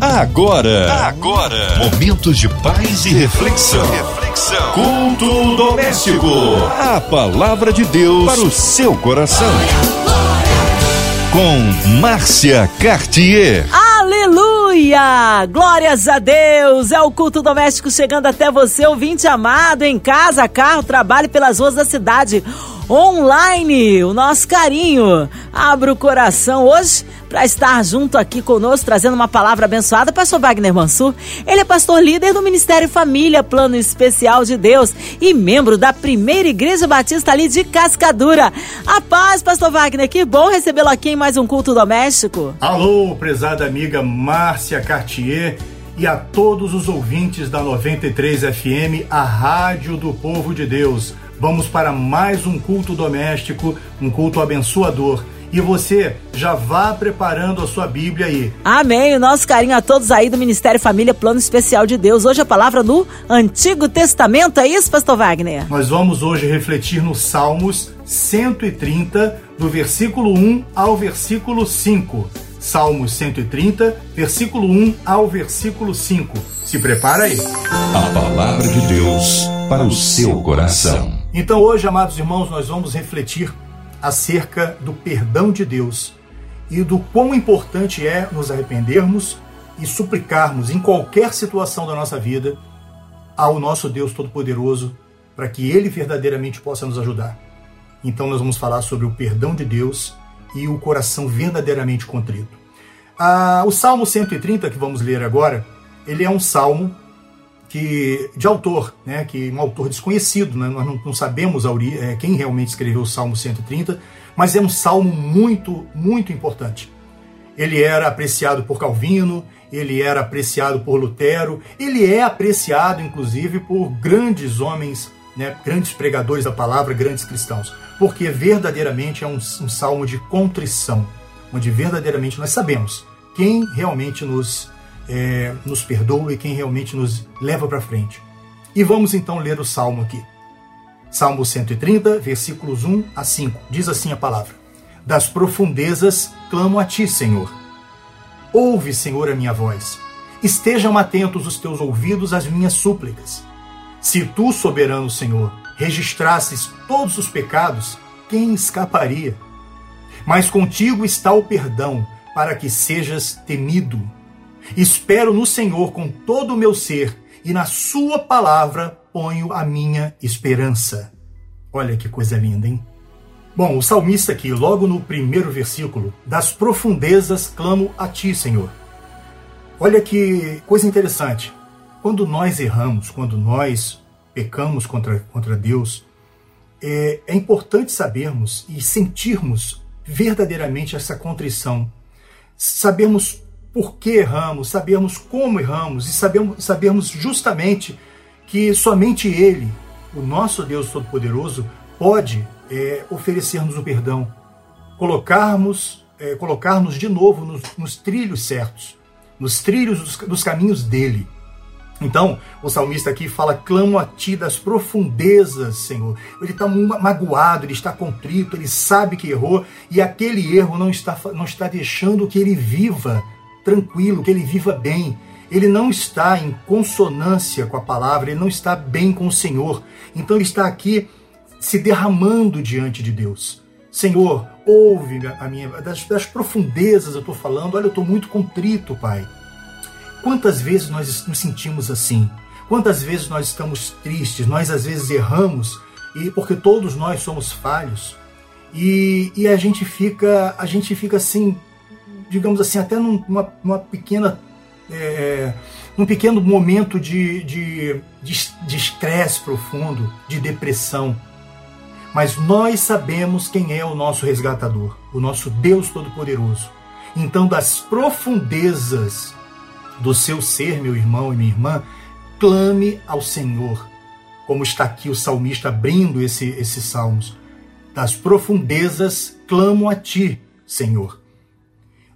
Agora, agora, momentos de paz e reflexão. Reflexão. Culto doméstico. A palavra de Deus para o seu coração. Com Márcia Cartier. Aleluia! Glórias a Deus! É o culto doméstico chegando até você, ouvinte amado, em casa, carro, trabalho pelas ruas da cidade online, o nosso carinho. Abra o coração hoje para estar junto aqui conosco, trazendo uma palavra abençoada, pastor Wagner Mansur. Ele é pastor líder do Ministério Família, Plano Especial de Deus e membro da primeira Igreja Batista ali de Cascadura. A paz, pastor Wagner, que bom recebê-lo aqui em mais um culto doméstico. Alô, prezada amiga Márcia Cartier e a todos os ouvintes da 93 FM, a rádio do povo de Deus. Vamos para mais um culto doméstico, um culto abençoador. E você já vá preparando a sua Bíblia aí. Amém. O nosso carinho a todos aí do Ministério Família Plano Especial de Deus. Hoje a palavra no Antigo Testamento, é isso, Pastor Wagner? Nós vamos hoje refletir no Salmos 130, do versículo 1 ao versículo 5. Salmos 130, versículo 1 ao versículo 5. Se prepara aí. A palavra de Deus para o seu coração. Então hoje, amados irmãos, nós vamos refletir acerca do perdão de Deus e do quão importante é nos arrependermos e suplicarmos em qualquer situação da nossa vida ao nosso Deus Todo-Poderoso para que Ele verdadeiramente possa nos ajudar. Então nós vamos falar sobre o perdão de Deus e o coração verdadeiramente contrito. Ah, o Salmo 130 que vamos ler agora, ele é um salmo que de autor, né, que um autor desconhecido, né, nós não, não sabemos é, quem realmente escreveu o Salmo 130, mas é um salmo muito, muito importante. Ele era apreciado por Calvino, ele era apreciado por Lutero, ele é apreciado inclusive por grandes homens, né, grandes pregadores da palavra, grandes cristãos, porque verdadeiramente é um, um salmo de contrição, onde verdadeiramente nós sabemos quem realmente nos é, nos perdoa e quem realmente nos leva para frente. E vamos então ler o salmo aqui. Salmo 130, versículos 1 a 5. Diz assim a palavra: Das profundezas clamo a ti, Senhor. Ouve, Senhor, a minha voz. Estejam atentos os teus ouvidos às minhas súplicas. Se tu, soberano Senhor, registrasses todos os pecados, quem escaparia? Mas contigo está o perdão, para que sejas temido. Espero no Senhor com todo o meu ser e na Sua palavra ponho a minha esperança. Olha que coisa linda, hein? Bom, o salmista aqui, logo no primeiro versículo, das profundezas clamo a ti, Senhor. Olha que coisa interessante. Quando nós erramos, quando nós pecamos contra, contra Deus, é, é importante sabermos e sentirmos verdadeiramente essa contrição. Sabermos por que erramos, sabermos como erramos e sabermos, sabermos justamente que somente Ele, o nosso Deus Todo-Poderoso, pode é, oferecer-nos o perdão, colocarmos, é, colocar-nos de novo nos, nos, trilhos certos, nos trilhos dos, dos caminhos dele. Então, o salmista aqui fala: clamo a ti das profundezas, Senhor. Ele está magoado, ele está contrito, ele sabe que errou e aquele erro não está, não está deixando que ele viva tranquilo, que ele viva bem. Ele não está em consonância com a palavra, ele não está bem com o Senhor. Então ele está aqui se derramando diante de Deus. Senhor, ouve a minha. Das, das profundezas eu estou falando, olha, eu estou muito contrito, Pai. Quantas vezes nós nos sentimos assim? Quantas vezes nós estamos tristes? Nós às vezes erramos, e porque todos nós somos falhos. E, e a gente fica, a gente fica assim digamos assim, até numa, pequena. É, num pequeno momento de estresse de, de estresse profundo, de depressão. Mas nós sabemos quem é o nosso resgatador, o nosso Deus Todo-Poderoso. Então, das profundezas do seu ser, meu irmão e minha irmã, clame ao Senhor, como está aqui o salmista abrindo esse, esses salmos. Das profundezas clamo a ti, Senhor.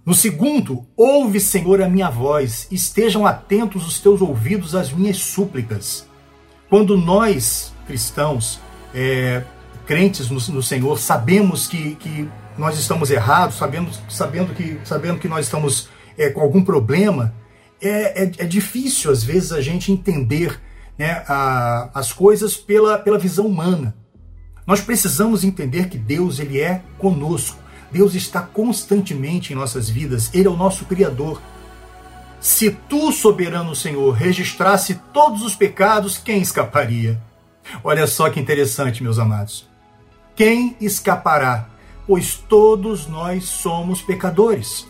No segundo, ouve, Senhor, a minha voz, estejam atentos os teus ouvidos às minhas súplicas. Quando nós, cristãos, é, crentes no, no, Senhor, sabemos que, que nós estamos errados, sabemos, sabendo, que, sabendo que nós estamos é, com algum problema, é, é, é difícil, às vezes, a gente entender né, a, as coisas pela, pela visão humana. Nós precisamos entender que Deus ele é conosco. Deus está constantemente em nossas vidas. Ele é o nosso Criador. Se tu, soberano Senhor, registrasse todos os pecados, quem escaparia? Olha só que interessante, meus amados. Quem escapará? Pois todos nós somos pecadores.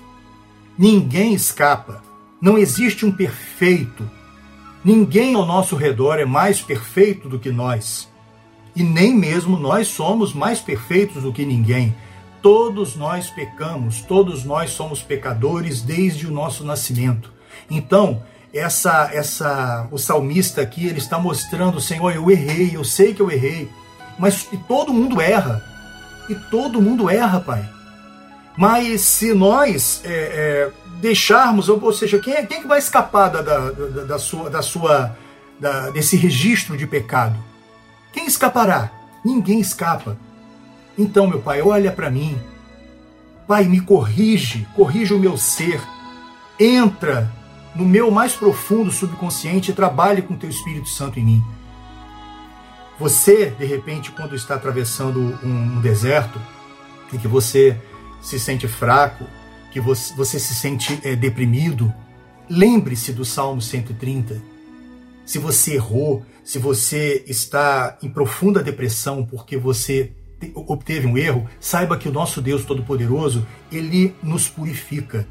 Ninguém escapa. Não existe um perfeito. Ninguém ao nosso redor é mais perfeito do que nós. E nem mesmo nós somos mais perfeitos do que ninguém. Todos nós pecamos, todos nós somos pecadores desde o nosso nascimento. Então, essa essa o salmista aqui, ele está mostrando, Senhor, eu errei, eu sei que eu errei. Mas e todo mundo erra. E todo mundo erra, Pai. Mas se nós é, é, deixarmos, ou seja, quem é, quem é que vai escapar da, da, da, da sua, da sua da, desse registro de pecado? Quem escapará? Ninguém escapa. Então, meu Pai, olha para mim. Pai, me corrige, corrige o meu ser. Entra no meu mais profundo subconsciente e trabalhe com teu Espírito Santo em mim. Você, de repente, quando está atravessando um deserto, em que você se sente fraco, que você, você se sente é, deprimido, lembre-se do Salmo 130. Se você errou, se você está em profunda depressão porque você obteve um erro, saiba que o nosso Deus Todo-Poderoso, ele nos purifica.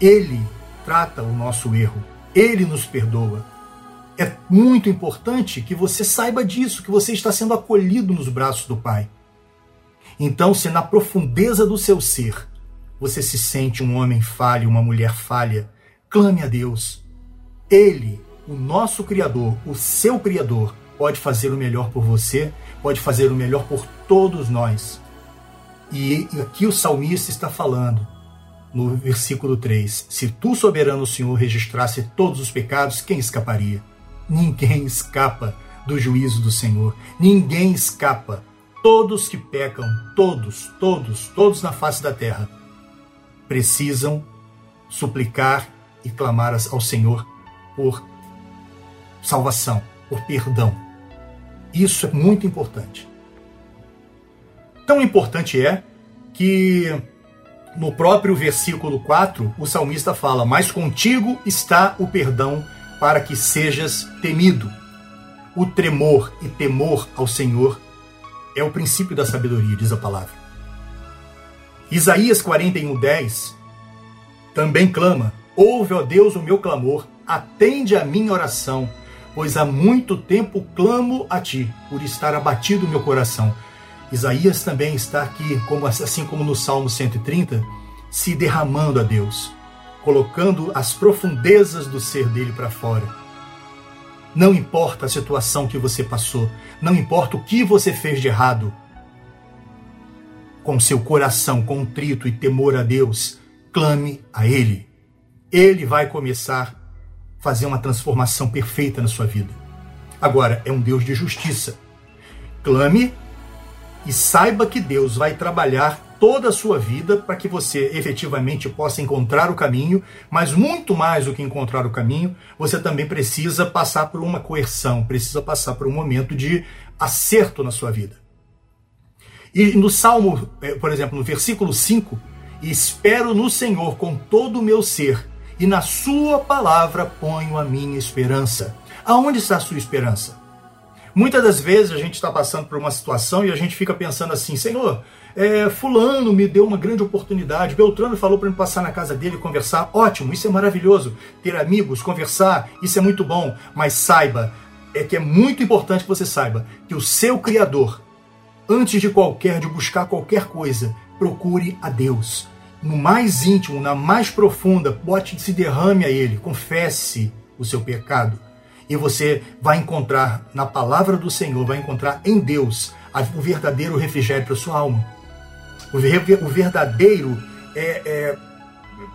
Ele trata o nosso erro. Ele nos perdoa. É muito importante que você saiba disso, que você está sendo acolhido nos braços do Pai. Então, se na profundeza do seu ser você se sente um homem falho, uma mulher falha, clame a Deus. Ele, o nosso Criador, o seu Criador, pode fazer o melhor por você, pode fazer o melhor por todos nós. E aqui o salmista está falando, no versículo 3: Se tu, soberano Senhor, registrasse todos os pecados, quem escaparia? Ninguém escapa do juízo do Senhor, ninguém escapa. Todos que pecam, todos, todos, todos na face da terra, precisam suplicar e clamar ao Senhor por salvação, por perdão. Isso é muito importante. Tão importante é que no próprio versículo 4, o salmista fala: Mas contigo está o perdão para que sejas temido. O tremor e temor ao Senhor é o princípio da sabedoria, diz a palavra. Isaías 41:10 também clama: Ouve, ó Deus, o meu clamor, atende a minha oração, pois há muito tempo clamo a ti, por estar abatido o meu coração. Isaías também está aqui, como assim como no Salmo 130, se derramando a Deus, colocando as profundezas do ser dele para fora. Não importa a situação que você passou, não importa o que você fez de errado, com seu coração contrito e temor a Deus, clame a Ele. Ele vai começar a fazer uma transformação perfeita na sua vida. Agora, é um Deus de justiça. Clame e saiba que Deus vai trabalhar toda a sua vida para que você efetivamente possa encontrar o caminho, mas muito mais do que encontrar o caminho, você também precisa passar por uma coerção, precisa passar por um momento de acerto na sua vida. E no Salmo, eh, por exemplo, no versículo 5, espero no Senhor com todo o meu ser, e na sua palavra ponho a minha esperança. Aonde está a sua esperança? Muitas das vezes a gente está passando por uma situação e a gente fica pensando assim, Senhor, é, fulano me deu uma grande oportunidade, Beltrano falou para me passar na casa dele e conversar, ótimo, isso é maravilhoso, ter amigos, conversar, isso é muito bom, mas saiba, é que é muito importante que você saiba que o seu Criador, antes de qualquer, de buscar qualquer coisa, procure a Deus. No mais íntimo, na mais profunda, bote se derrame a Ele, confesse o seu pecado e você vai encontrar na palavra do Senhor, vai encontrar em Deus o verdadeiro refrigério para sua alma. O verdadeiro é, é,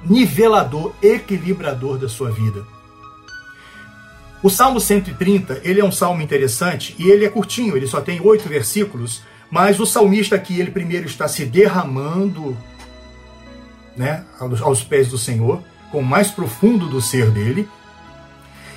nivelador, equilibrador da sua vida. O Salmo 130, ele é um salmo interessante e ele é curtinho, ele só tem oito versículos, mas o salmista aqui, ele primeiro está se derramando né, aos pés do Senhor, com o mais profundo do ser dele.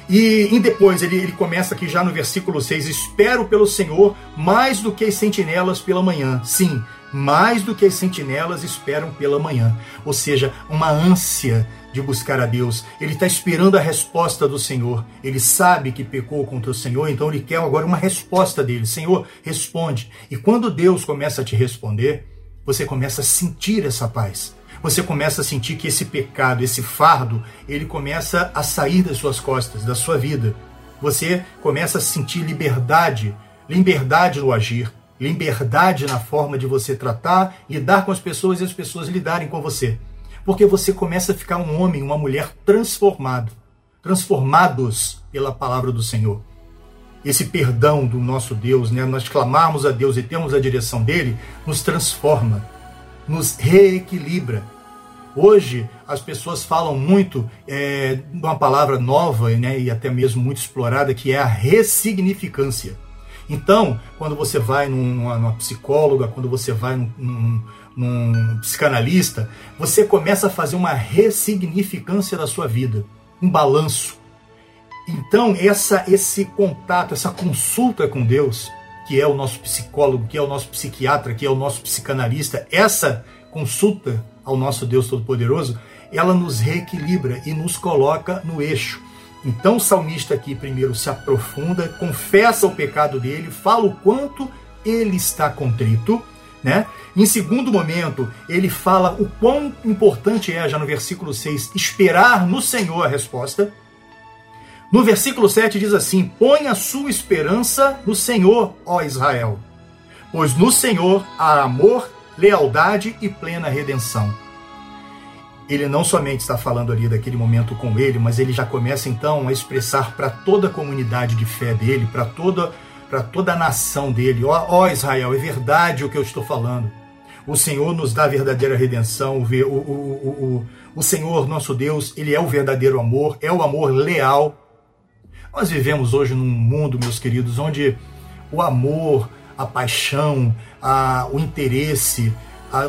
E, e depois ele, ele começa aqui já no versículo 6: Espero pelo Senhor mais do que as sentinelas pela manhã. Sim, mais do que as sentinelas esperam pela manhã. Ou seja, uma ânsia de buscar a Deus. Ele está esperando a resposta do Senhor. Ele sabe que pecou contra o Senhor, então ele quer agora uma resposta dele. Senhor, responde. E quando Deus começa a te responder, você começa a sentir essa paz. Você começa a sentir que esse pecado, esse fardo, ele começa a sair das suas costas, da sua vida. Você começa a sentir liberdade, liberdade no agir, liberdade na forma de você tratar, lidar com as pessoas e as pessoas lidarem com você. Porque você começa a ficar um homem, uma mulher transformado, transformados pela palavra do Senhor. Esse perdão do nosso Deus, né, nós clamarmos a Deus e temos a direção dele, nos transforma, nos reequilibra. Hoje as pessoas falam muito é, de uma palavra nova né, e até mesmo muito explorada que é a ressignificância. Então, quando você vai numa, numa psicóloga, quando você vai num, num, num psicanalista, você começa a fazer uma ressignificância da sua vida, um balanço. Então, essa, esse contato, essa consulta com Deus, que é o nosso psicólogo, que é o nosso psiquiatra, que é o nosso psicanalista, essa consulta ao nosso Deus Todo-Poderoso, ela nos reequilibra e nos coloca no eixo. Então o salmista aqui primeiro se aprofunda, confessa o pecado dele, fala o quanto ele está contrito, né? Em segundo momento, ele fala o quão importante é, já no versículo 6, esperar no Senhor a resposta. No versículo 7 diz assim: Põe a sua esperança no Senhor, ó Israel, pois no Senhor há amor, lealdade e plena redenção ele não somente está falando ali daquele momento com ele, mas ele já começa então a expressar para toda a comunidade de fé dele, para toda para toda a nação dele, ó, Israel, é verdade o que eu estou falando. O Senhor nos dá a verdadeira redenção, o, o, o, o, o Senhor, nosso Deus, ele é o verdadeiro amor, é o amor leal. Nós vivemos hoje num mundo, meus queridos, onde o amor, a paixão, a, o interesse,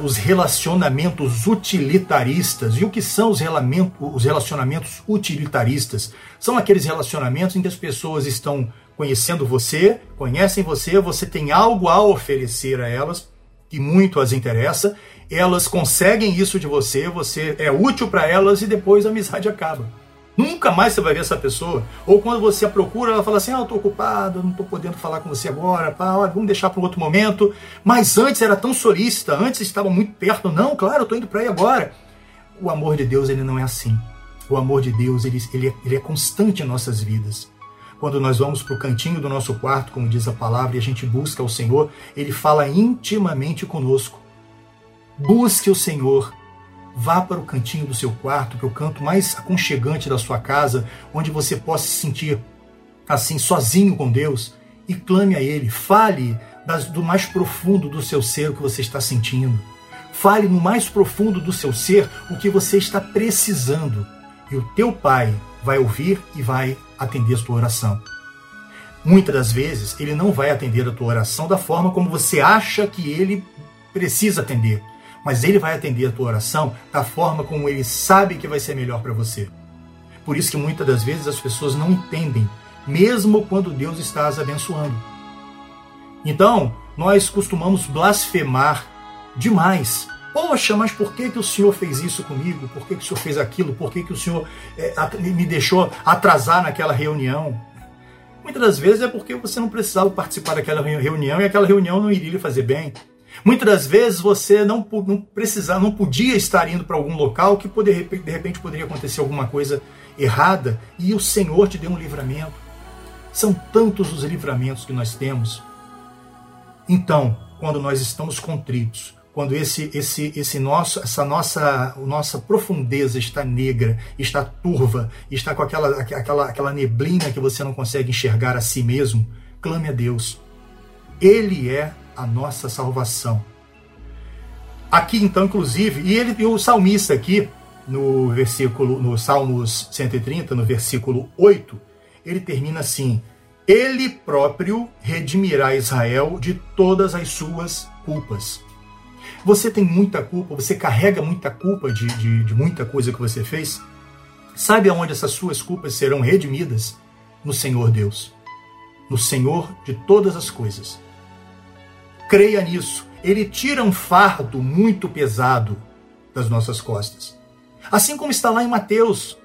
os relacionamentos utilitaristas. E o que são os relacionamentos utilitaristas? São aqueles relacionamentos em que as pessoas estão conhecendo você, conhecem você, você tem algo a oferecer a elas que muito as interessa, elas conseguem isso de você, você é útil para elas e depois a amizade acaba. Nunca mais você vai ver essa pessoa. Ou quando você a procura, ela fala assim: Ah, eu estou ocupado, não estou podendo falar com você agora, pá, vamos deixar para um outro momento. Mas antes era tão solícita, antes estava muito perto. Não, claro, eu estou indo para aí agora. O amor de Deus, ele não é assim. O amor de Deus, ele, ele, é, ele é constante em nossas vidas. Quando nós vamos para o cantinho do nosso quarto, como diz a palavra, e a gente busca o Senhor, ele fala intimamente conosco. Busque o Senhor Vá para o cantinho do seu quarto, para o canto mais aconchegante da sua casa, onde você possa se sentir assim, sozinho com Deus, e clame a Ele. Fale das, do mais profundo do seu ser o que você está sentindo. Fale no mais profundo do seu ser o que você está precisando. E o teu Pai vai ouvir e vai atender a sua oração. Muitas das vezes, ele não vai atender a tua oração da forma como você acha que ele precisa atender mas ele vai atender a tua oração da forma como ele sabe que vai ser melhor para você. Por isso que muitas das vezes as pessoas não entendem, mesmo quando Deus está as abençoando. Então, nós costumamos blasfemar demais. Poxa, mas por que, que o Senhor fez isso comigo? Por que, que o Senhor fez aquilo? Por que, que o Senhor é, me deixou atrasar naquela reunião? Muitas das vezes é porque você não precisava participar daquela reunião e aquela reunião não iria lhe fazer bem. Muitas das vezes você não, não precisar, não podia estar indo para algum local que poder, de repente poderia acontecer alguma coisa errada e o Senhor te deu um livramento. São tantos os livramentos que nós temos. Então, quando nós estamos contritos, quando esse, esse, esse nosso, essa nossa, nossa profundeza está negra, está turva, está com aquela, aquela, aquela neblina que você não consegue enxergar a si mesmo, clame a Deus. Ele é a nossa salvação. Aqui então, inclusive, e ele e o salmista aqui no versículo no Salmos 130, no versículo 8, ele termina assim: Ele próprio redimirá Israel de todas as suas culpas. Você tem muita culpa, você carrega muita culpa de, de, de muita coisa que você fez? Sabe aonde essas suas culpas serão redimidas? No Senhor Deus, no Senhor de todas as coisas. Creia nisso. Ele tira um fardo muito pesado das nossas costas. Assim como está lá em Mateus,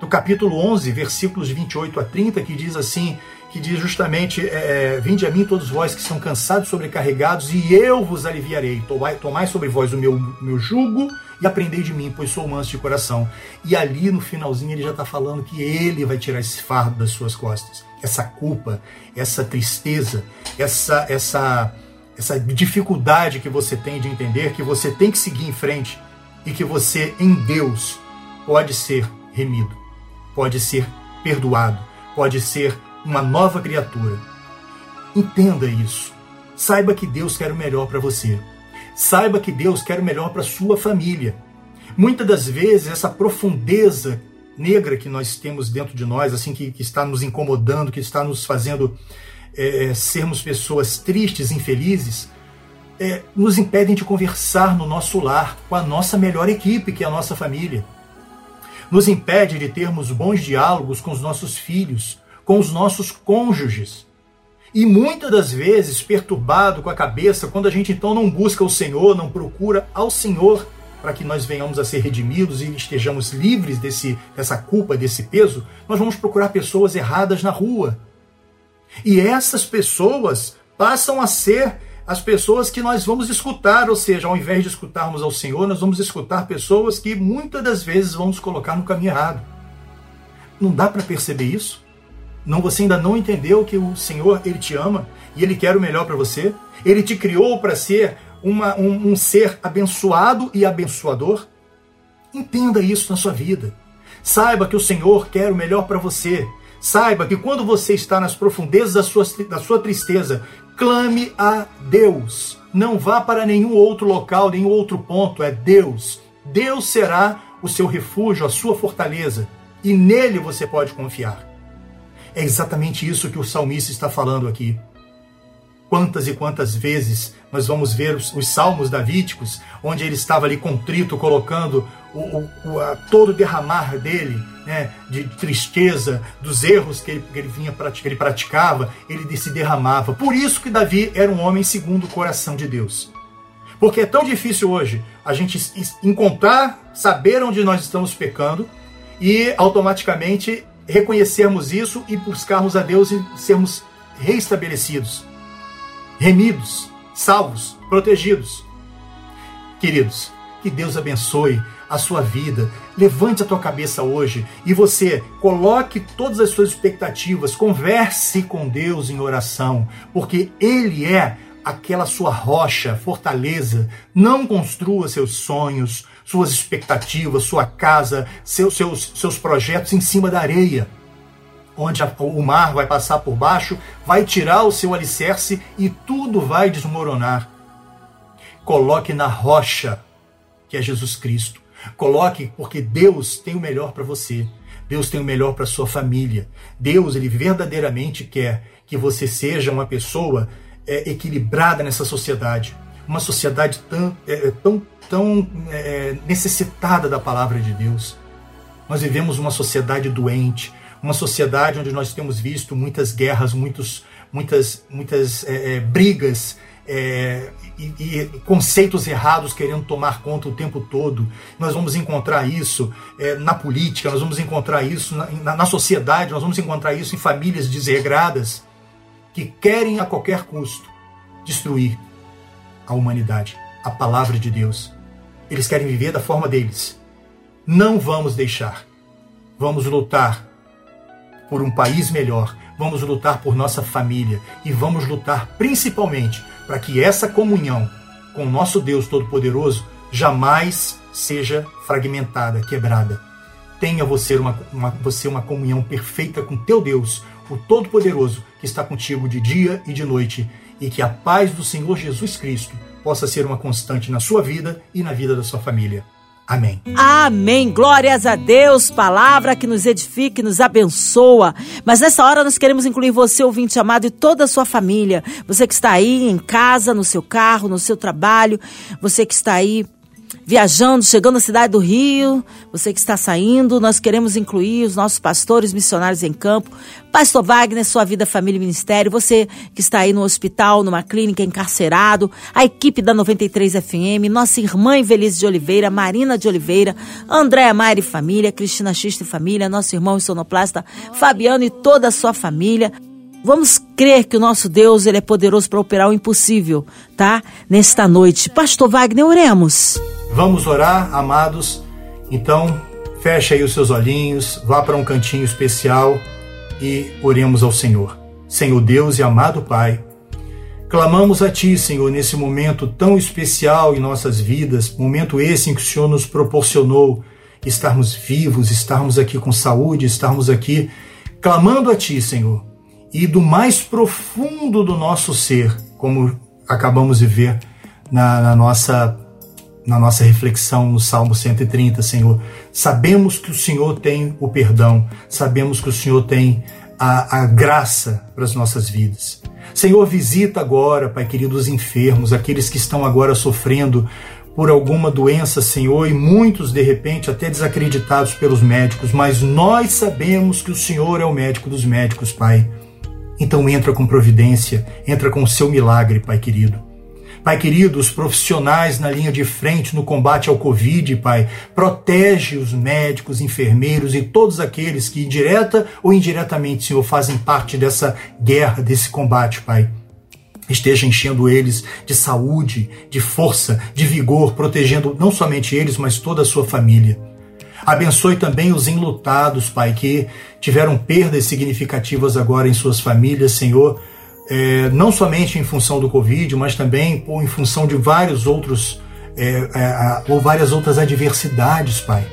no capítulo 11, versículos de 28 a 30, que diz assim: que diz justamente: é, é, Vinde a mim todos vós que são cansados, sobrecarregados, e eu vos aliviarei. Tomai sobre vós o meu, meu jugo e aprendei de mim, pois sou manso de coração. E ali no finalzinho ele já está falando que ele vai tirar esse fardo das suas costas, essa culpa, essa tristeza, essa essa essa dificuldade que você tem de entender que você tem que seguir em frente e que você em Deus pode ser remido, pode ser perdoado, pode ser uma nova criatura. Entenda isso. Saiba que Deus quer o melhor para você. Saiba que Deus quer o melhor para sua família. Muitas das vezes essa profundeza negra que nós temos dentro de nós, assim que, que está nos incomodando, que está nos fazendo é, é sermos pessoas tristes, infelizes, é, nos impedem de conversar no nosso lar com a nossa melhor equipe, que é a nossa família. Nos impede de termos bons diálogos com os nossos filhos, com os nossos cônjuges. E muitas das vezes perturbado com a cabeça, quando a gente então não busca o Senhor, não procura ao Senhor para que nós venhamos a ser redimidos e estejamos livres desse, dessa culpa, desse peso, nós vamos procurar pessoas erradas na rua. E essas pessoas passam a ser as pessoas que nós vamos escutar, ou seja, ao invés de escutarmos ao Senhor, nós vamos escutar pessoas que muitas das vezes vão nos colocar no caminho errado. Não dá para perceber isso? Não, você ainda não entendeu que o Senhor ele te ama e ele quer o melhor para você? Ele te criou para ser uma, um, um ser abençoado e abençoador? Entenda isso na sua vida. Saiba que o Senhor quer o melhor para você. Saiba que quando você está nas profundezas da sua, da sua tristeza, clame a Deus. Não vá para nenhum outro local, nenhum outro ponto, é Deus. Deus será o seu refúgio, a sua fortaleza, e nele você pode confiar. É exatamente isso que o salmista está falando aqui. Quantas e quantas vezes nós vamos ver os, os salmos davídicos, onde ele estava ali contrito, colocando o, o, a, todo o derramar dele, né, de tristeza, dos erros que ele, que ele vinha que ele praticava, ele se derramava. Por isso que Davi era um homem segundo o coração de Deus. Porque é tão difícil hoje a gente encontrar, saber onde nós estamos pecando e automaticamente reconhecermos isso e buscarmos a Deus e sermos reestabelecidos, remidos, salvos, protegidos. Queridos, que Deus abençoe a sua vida. Levante a tua cabeça hoje e você coloque todas as suas expectativas, converse com Deus em oração, porque Ele é aquela sua rocha, fortaleza. Não construa seus sonhos, suas expectativas, sua casa, seus, seus, seus projetos em cima da areia. Onde o mar vai passar por baixo, vai tirar o seu alicerce e tudo vai desmoronar. Coloque na rocha, que é Jesus Cristo. Coloque, porque Deus tem o melhor para você. Deus tem o melhor para sua família. Deus, ele verdadeiramente quer que você seja uma pessoa é, equilibrada nessa sociedade. Uma sociedade tão, é, tão tão é, necessitada da palavra de Deus. Nós vivemos uma sociedade doente, uma sociedade onde nós temos visto muitas guerras, muitos, muitas, muitas é, é, brigas é, e, e, conceitos errados querendo tomar conta o tempo todo. Nós vamos encontrar isso é, na política, nós vamos encontrar isso na, na, na sociedade, nós vamos encontrar isso em famílias desregradas que querem a qualquer custo destruir a humanidade, a palavra de Deus. Eles querem viver da forma deles. Não vamos deixar. Vamos lutar por um país melhor. Vamos lutar por nossa família. E vamos lutar principalmente para que essa comunhão com o nosso Deus Todo-Poderoso jamais seja fragmentada, quebrada. Tenha você uma, uma, você uma comunhão perfeita com teu Deus, o Todo-Poderoso, que está contigo de dia e de noite, e que a paz do Senhor Jesus Cristo possa ser uma constante na sua vida e na vida da sua família. Amém. Amém. Glórias a Deus. Palavra que nos edifica, nos abençoa. Mas nessa hora nós queremos incluir você, ouvinte amado, e toda a sua família. Você que está aí em casa, no seu carro, no seu trabalho. Você que está aí viajando, chegando à cidade do Rio, você que está saindo, nós queremos incluir os nossos pastores missionários em campo. Pastor Wagner, sua vida, família e ministério, você que está aí no hospital, numa clínica, encarcerado, a equipe da 93 FM, nossa irmã Invelise de Oliveira, Marina de Oliveira, Andréa Maire e família, Cristina Xista e família, nosso irmão sonoplasta Fabiano e toda a sua família. Vamos crer que o nosso Deus ele é poderoso para operar o impossível, tá? Nesta noite. Pastor Wagner, oremos. Vamos orar, amados. Então, feche aí os seus olhinhos, vá para um cantinho especial e oremos ao Senhor. Senhor Deus e amado Pai, clamamos a Ti, Senhor, nesse momento tão especial em nossas vidas, momento esse em que o Senhor nos proporcionou estarmos vivos, estarmos aqui com saúde, estarmos aqui clamando a Ti, Senhor e do mais profundo do nosso ser, como acabamos de ver na, na, nossa, na nossa reflexão no Salmo 130, Senhor. Sabemos que o Senhor tem o perdão, sabemos que o Senhor tem a, a graça para as nossas vidas. Senhor, visita agora, Pai querido, os enfermos, aqueles que estão agora sofrendo por alguma doença, Senhor, e muitos de repente até desacreditados pelos médicos, mas nós sabemos que o Senhor é o médico dos médicos, Pai. Então entra com providência, entra com o seu milagre, Pai querido. Pai querido, os profissionais na linha de frente no combate ao Covid, Pai, protege os médicos, enfermeiros e todos aqueles que, direta ou indiretamente, Senhor, fazem parte dessa guerra, desse combate, Pai. Esteja enchendo eles de saúde, de força, de vigor, protegendo não somente eles, mas toda a sua família. Abençoe também os enlutados, Pai, que tiveram perdas significativas agora em suas famílias, Senhor, é, não somente em função do Covid, mas também em função de vários outros é, é, ou várias outras adversidades, Pai.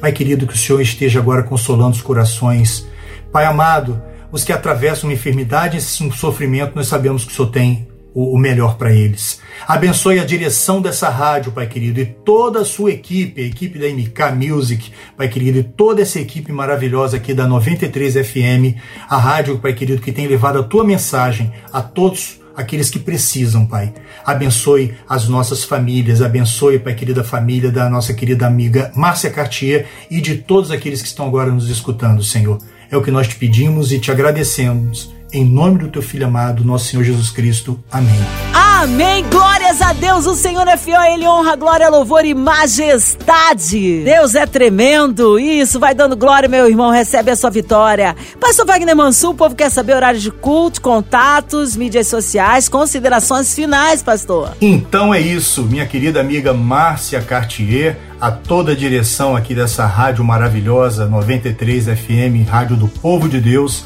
Pai querido, que o Senhor esteja agora consolando os corações. Pai amado, os que atravessam uma enfermidade e um sofrimento, nós sabemos que o Senhor tem o, melhor para eles. Abençoe a direção dessa rádio, Pai querido, e toda a sua equipe, a equipe da MK Music, Pai querido, e toda essa equipe maravilhosa aqui da 93 FM, a rádio, Pai querido, que tem levado a tua mensagem a todos aqueles que precisam, Pai. Abençoe as nossas famílias, abençoe, Pai querida, a família da nossa querida amiga Márcia Cartier e de todos aqueles que estão agora nos escutando, Senhor. É o que nós te pedimos e te agradecemos em nome do teu filho amado, nosso Senhor Jesus Cristo. Amém. Amém. Glórias a Deus. O Senhor é fiel, ele honra, glória, louvor e majestade. Deus é tremendo. Isso, vai dando glória, meu irmão. Recebe a sua vitória. Pastor Wagner Mansur, o povo quer saber horários de culto, contatos, mídias sociais, considerações finais, pastor. Então é isso, minha querida amiga Márcia Cartier a toda a direção aqui dessa rádio maravilhosa 93 FM, Rádio do Povo de Deus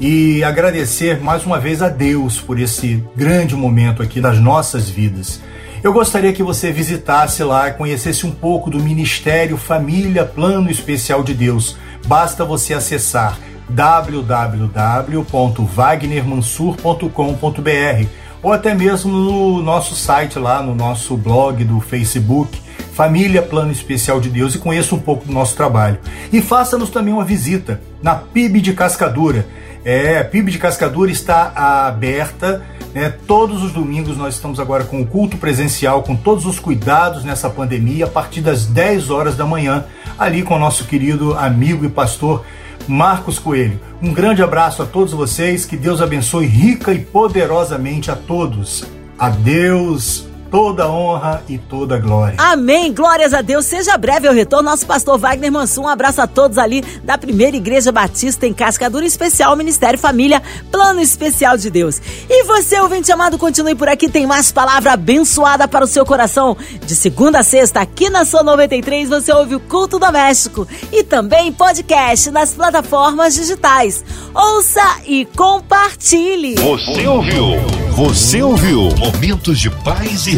e agradecer mais uma vez a Deus por esse grande momento aqui das nossas vidas. Eu gostaria que você visitasse lá, conhecesse um pouco do Ministério Família Plano Especial de Deus. Basta você acessar www.wagnermansur.com.br ou até mesmo no nosso site lá, no nosso blog do Facebook, Família Plano Especial de Deus e conheça um pouco do nosso trabalho. E faça-nos também uma visita na PIB de Cascadura. É, PIB de Cascadura está aberta. Né? Todos os domingos nós estamos agora com o culto presencial, com todos os cuidados nessa pandemia, a partir das 10 horas da manhã, ali com o nosso querido amigo e pastor Marcos Coelho. Um grande abraço a todos vocês, que Deus abençoe rica e poderosamente a todos. Adeus toda honra e toda glória. Amém. Glórias a Deus. Seja breve o retorno. Nosso pastor Wagner Mansum. Um abraço a todos ali da Primeira Igreja Batista em Cascadura, especial Ministério Família, Plano Especial de Deus. E você, ouvinte amado, continue por aqui. Tem mais palavra abençoada para o seu coração. De segunda a sexta, aqui na sua 93, você ouve o Culto Doméstico e também podcast nas plataformas digitais. Ouça e compartilhe. Você ouviu? Você ouviu? Momentos de paz e